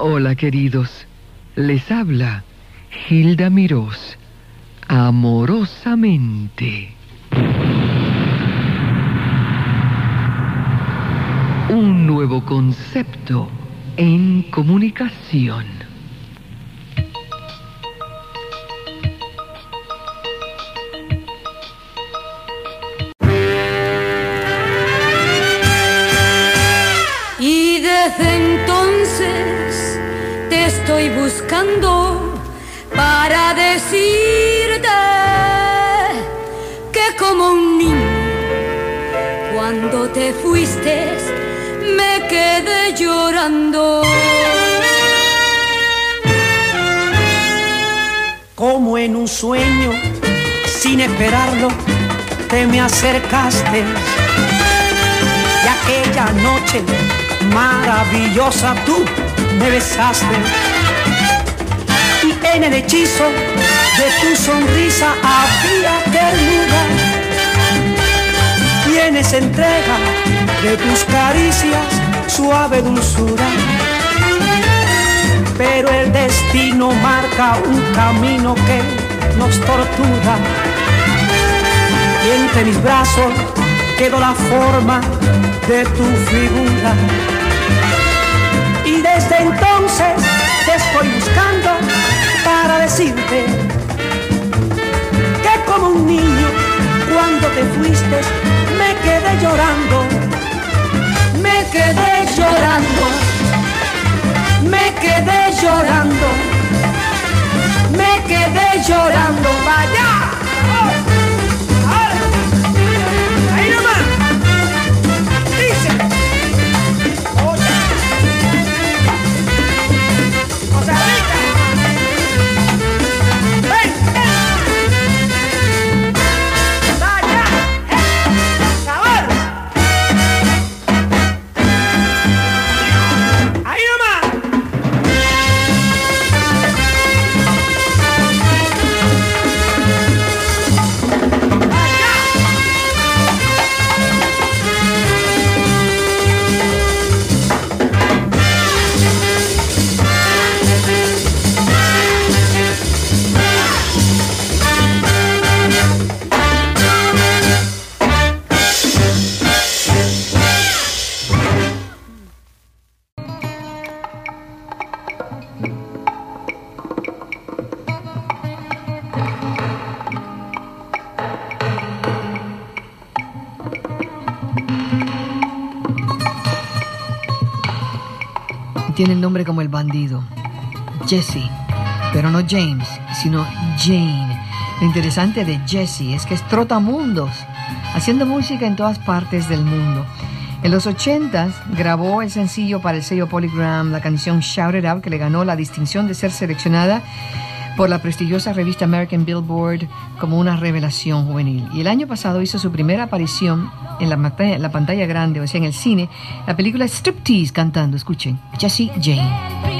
Hola queridos, les habla Hilda Mirós, amorosamente. Un nuevo concepto en comunicación. Y desde entonces estoy buscando para decirte que como un niño, cuando te fuiste, me quedé llorando. Como en un sueño, sin esperarlo, te me acercaste. Y aquella noche maravillosa tú me besaste. En el hechizo de tu sonrisa había ternura. Y en esa entrega de tus caricias suave dulzura. Pero el destino marca un camino que nos tortura. Y entre mis brazos quedó la forma de tu figura. Y desde entonces te estoy buscando para decirte que como un niño cuando te fuiste me quedé llorando, me quedé llorando, me quedé llorando, me quedé llorando, vaya. Tiene el nombre como el bandido. Jesse. Pero no James, sino Jane. Lo interesante de Jesse es que es trotamundos, haciendo música en todas partes del mundo. En los 80 grabó el sencillo para el sello Polygram, la canción Shout It Out, que le ganó la distinción de ser seleccionada por la prestigiosa revista American Billboard como una revelación juvenil. Y el año pasado hizo su primera aparición en la pantalla, la pantalla grande, o sea, en el cine, la película Striptease cantando. Escuchen, Jesse Jane.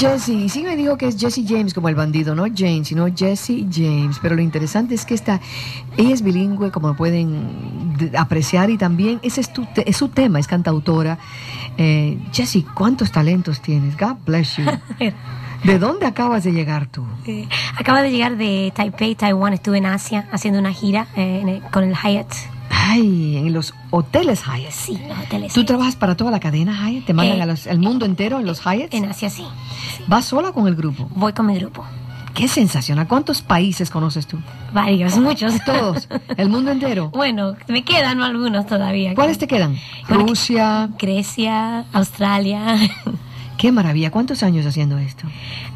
Jesse. Y sí me dijo que es Jesse James como el bandido, no James, sino Jesse James. Pero lo interesante es que esta, ella es bilingüe, como pueden de- apreciar, y también ese es, tu es su tema, es cantautora. Eh, Jesse, ¿cuántos talentos tienes? God bless you. ¿De dónde acabas de llegar tú? Eh, Acabo de llegar de Taipei, Taiwán. Estuve en Asia haciendo una gira eh, el- con el Hyatt. Ay, en los hoteles Hyatt. Sí, los hoteles. ¿Tú trabajas para toda la cadena Hyatt? ¿Te mandan Eh, a los- al mundo entero en los Hyatts? En Asia, sí. ¿Vas sola con el grupo? Voy con mi grupo. Qué sensacional. ¿Cuántos países conoces tú? Varios, muchos. Todos. ¿El mundo entero? Bueno, me quedan algunos todavía. ¿Cuáles te quedan? Rusia. Grecia, Australia. Qué maravilla. ¿Cuántos años haciendo esto?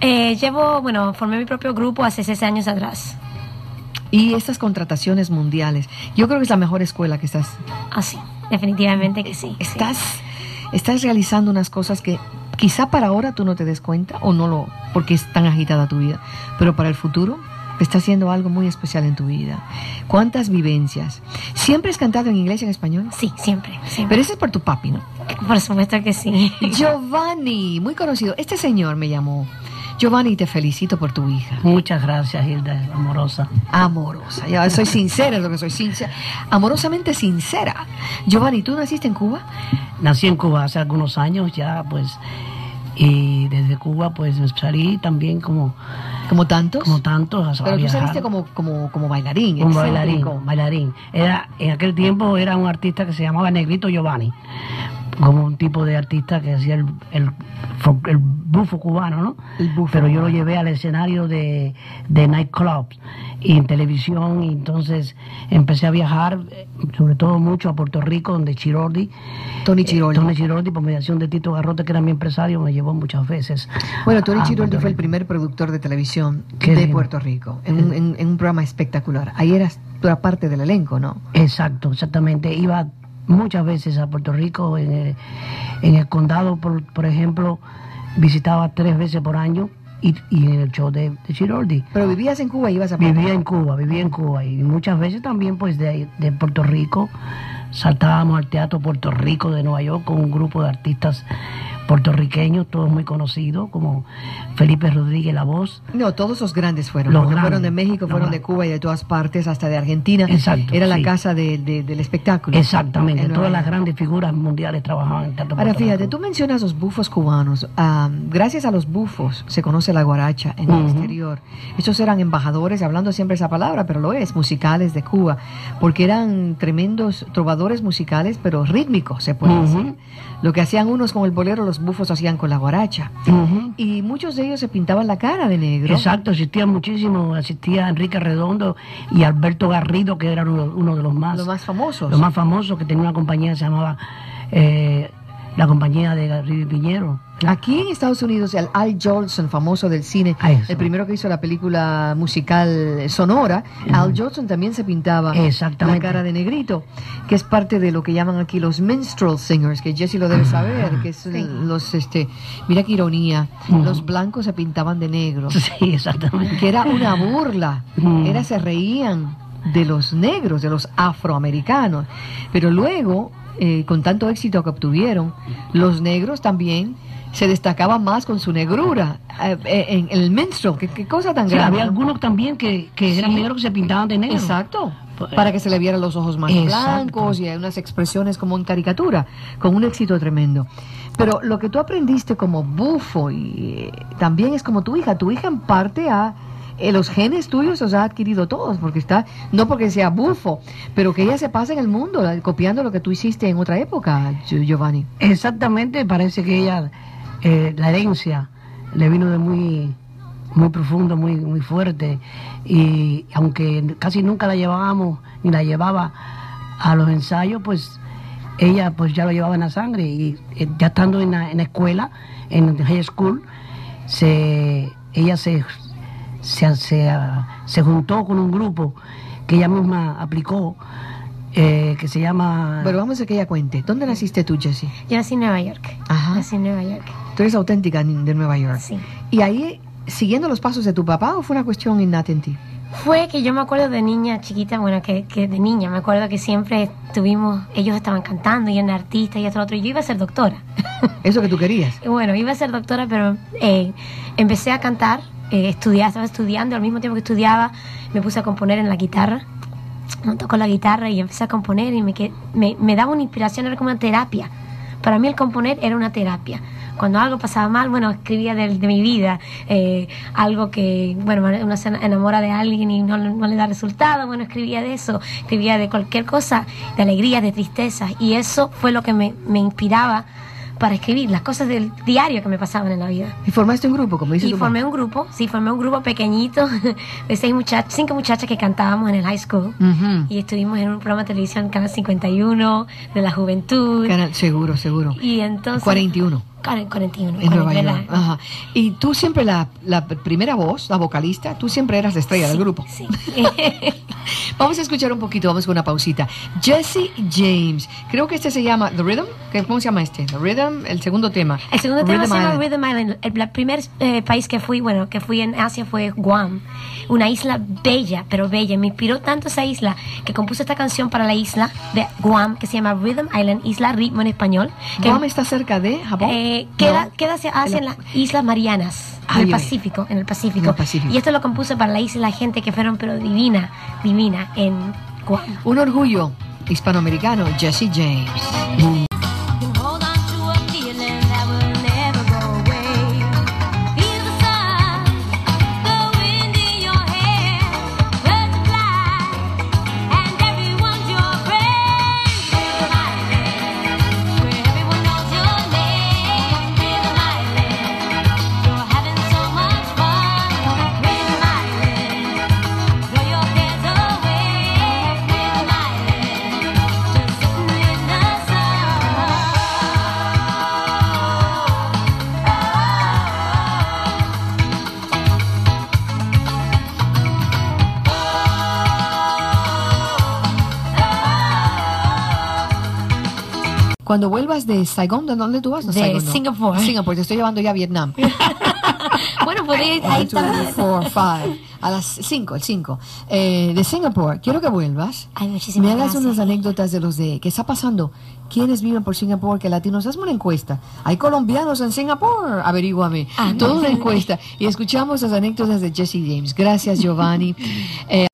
Eh, llevo, bueno, formé mi propio grupo hace seis años atrás. Y estas contrataciones mundiales. Yo creo que es la mejor escuela que estás. Así, definitivamente que sí. sí. Estás, estás realizando unas cosas que quizá para ahora tú no te des cuenta o no lo. porque es tan agitada tu vida. Pero para el futuro está haciendo algo muy especial en tu vida. ¿Cuántas vivencias? ¿Siempre has cantado en inglés y en español? Sí, siempre, siempre. Pero ese es por tu papi, ¿no? Por supuesto que sí. Giovanni, muy conocido. Este señor me llamó. Giovanni, te felicito por tu hija. Muchas gracias, Hilda, amorosa. Amorosa. Ya soy sincera, es lo que soy sincera. Amorosamente sincera. Giovanni, ¿tú naciste en Cuba? Nací en Cuba hace algunos años ya, pues, y desde Cuba, pues, salí también como, Como tantos. como tantos a Pero tú saliste como, como, como bailarín. un bailarín, bailarín. Era, en aquel tiempo era un artista que se llamaba Negrito Giovanni, como un tipo de artista que hacía el, el, el bufo cubano, ¿no? El bufo Pero yo lo llevé al escenario de, de nightclubs y en televisión, y entonces empecé a viajar, eh, sobre todo mucho a Puerto Rico, donde Chirordi, Tony Chiroldi. Tony Chiroldi, por mediación de Tito Garrote, que era mi empresario, me llevó muchas veces. Bueno, Tony Puerto fue el primer productor de televisión de. Puerto Rico, en un, en- en un programa espectacular. Ahí eras, tú eras parte del elenco, ¿no? Exacto, exactamente. Iba muchas veces a Puerto Rico, en el, en el condado, por, por ejemplo, visitaba tres veces por año y, y en el show de, de Chiroldi. Pero vivías en Cuba y ibas a Vivía en Cuba, vivía en Cuba. Y muchas veces también pues de, de Puerto Rico saltábamos al Teatro Puerto Rico de Nueva York con un grupo de artistas puertorriqueños, todos muy conocidos, como Felipe Rodríguez La Voz. No, todos los grandes fueron. Los fueron de México, fueron de. Cuba y de todas partes, hasta de Argentina. Exacto, Era la sí. casa de- de- del espectáculo. Exactamente, En todas las grandes figuras mundiales trabajaban en el Teatro Ahora fíjate, tú mencionas los bufos cubanos. Ah, gracias a los bufos se conoce la guaracha en el Ujú. exterior. Estos eran embajadores, hablando siempre esa palabra, pero lo es, musicales de Cuba, porque eran tremendos trovadores musicales, pero rítmicos, se puede decir. Lo que hacían unos con el bolero, los bufos hacían con la guaracha. Y muchos de ellos se pintaban la cara de negro. Exacto, existían muchísimos, existía Enrique Redondo y Alberto Garrido, que era uno, uno de los más, Los más famosos. los más famosos, que tenía una compañía que se llamaba eh, la compañía de Garrido Piñero. Aquí en Estados Unidos, el Al Jolson, famoso del cine, el primero que hizo la película musical sonora, Al Jolson también se pintaba la cara de negrito, que es parte de lo que llaman aquí los minstrel singers, que Jesse lo debe saber, que es los, este, mira qué ironía, los blancos se pintaban de negro, Sí, exactamente. que era una burla, era se reían de los negros, de los afroamericanos, pero luego, eh, con tanto éxito que obtuvieron, los negros también se destacaban más con su negrura eh, eh, en el minstrel, qué, qué cosa tan Sí, grande. había ¿no? algunos también que, que eran negros que se pintaban de negro. Exacto. Pues, Para que se le vieran los ojos más Exacto. blancos y hay unas expresiones como en caricatura, con un éxito tremendo. Pero lo que tú aprendiste como bufo y eh, también es como tu hija. Tu hija en parte ha eh, los genes tuyos los ha adquirido todos, porque está, no porque sea bufo, pero que ella se pasa en el mundo copiando lo que tú hiciste en otra época, Gio- Giovanni. Exactamente, parece que ella, eh, la herencia le vino de muy, muy profundo, muy, muy fuerte. Y aunque casi nunca la llevábamos ni la llevaba a los ensayos, pues ella pues ya lo llevaba en la sangre. Y eh, ya estando en la, en la escuela, en high school, se, ella se, se, se, se juntó con un grupo que ella misma aplicó, eh, que se llama... Pero vamos a que ella cuente. ¿Dónde naciste tú, Jessie? Yo nací en Nueva York. Ajá. Nací en Nueva York. Tú eres auténtica de Nueva York. Sí. ¿Y ahí, siguiendo los pasos de tu papá o fue una cuestión innata en ti? Fue que yo me acuerdo de niña chiquita, bueno, que, que de niña me acuerdo que siempre tuvimos, ellos estaban cantando y eran artistas y esto lo otro, y yo iba a ser doctora. Eso que tú querías. Bueno, iba a ser doctora, pero eh, empecé a cantar, eh, estudiar, estaba estudiando, al mismo tiempo que estudiaba me puse a componer en la guitarra. Me tocó la guitarra y empecé a componer y me, me, me daba una inspiración, era como una terapia. Para mí el componer era una terapia. Cuando algo pasaba mal, bueno, escribía de, de mi vida, eh, algo que, bueno, uno se enamora de alguien y no, no le da resultado, bueno, escribía de eso, escribía de cualquier cosa, de alegría, de tristeza, y eso fue lo que me, me inspiraba para escribir las cosas del diario que me pasaban en la vida. Y formaste un grupo, como dices Y tu formé mamá. un grupo, sí, formé un grupo pequeñito de seis cinco muchachas que cantábamos en el high school. Y estuvimos en un programa de televisión, Canal 51, de la juventud. Canal- seguro, seguro. Y entonces... 41. Canal 41. En Nueva 40, York. Ajá. Y tú siempre la, la primera voz, la vocalista, tú siempre eras la estrella del grupo. Sí. Vamos a escuchar un poquito, vamos con una pausita. Jesse James, creo que este se llama The Rhythm. ¿Qué- ¿Cómo se llama este? The Rhythm, el segundo tema. El segundo tema Rhythm se llama Island. Rhythm Island. El, el primer eh, país que fui, bueno, que fui en Asia fue Guam. Una isla bella, pero bella. Me inspiró tanto esa isla que compuse esta canción para la isla de Guam, que se llama Rhythm Island, Isla Ritmo en español. Que, Guam está cerca de Japón. eh, queda, No. queda hacia, hacia En la- las Islas Marianas, Ay, en el. Pacífico, en el Pacífico. En el Pacífico. Y esto lo compuse para la isla, la gente que fueron, pero divina, divina, en Guam. Un orgullo hispanoamericano, Jesse James. Cuando vuelvas de Saigon, ¿de dónde tú vas? No, De Saigon, no. Singapur. Singapur, te estoy llevando ya a Vietnam. bueno, podría ir One, ahí. A las 5, el 5. de Singapur, quiero que vuelvas. Ay, muchísimas Me hagas gracias. unas anécdotas de los de qué está pasando. ¿Quiénes viven por Singapur? ¿Qué latinos? Hazme una encuesta. ¿Hay colombianos en Singapur? Averíguame. Ah, no. Toda una encuesta. Y escuchamos las anécdotas de Jesse James. Gracias, Giovanni. Eh,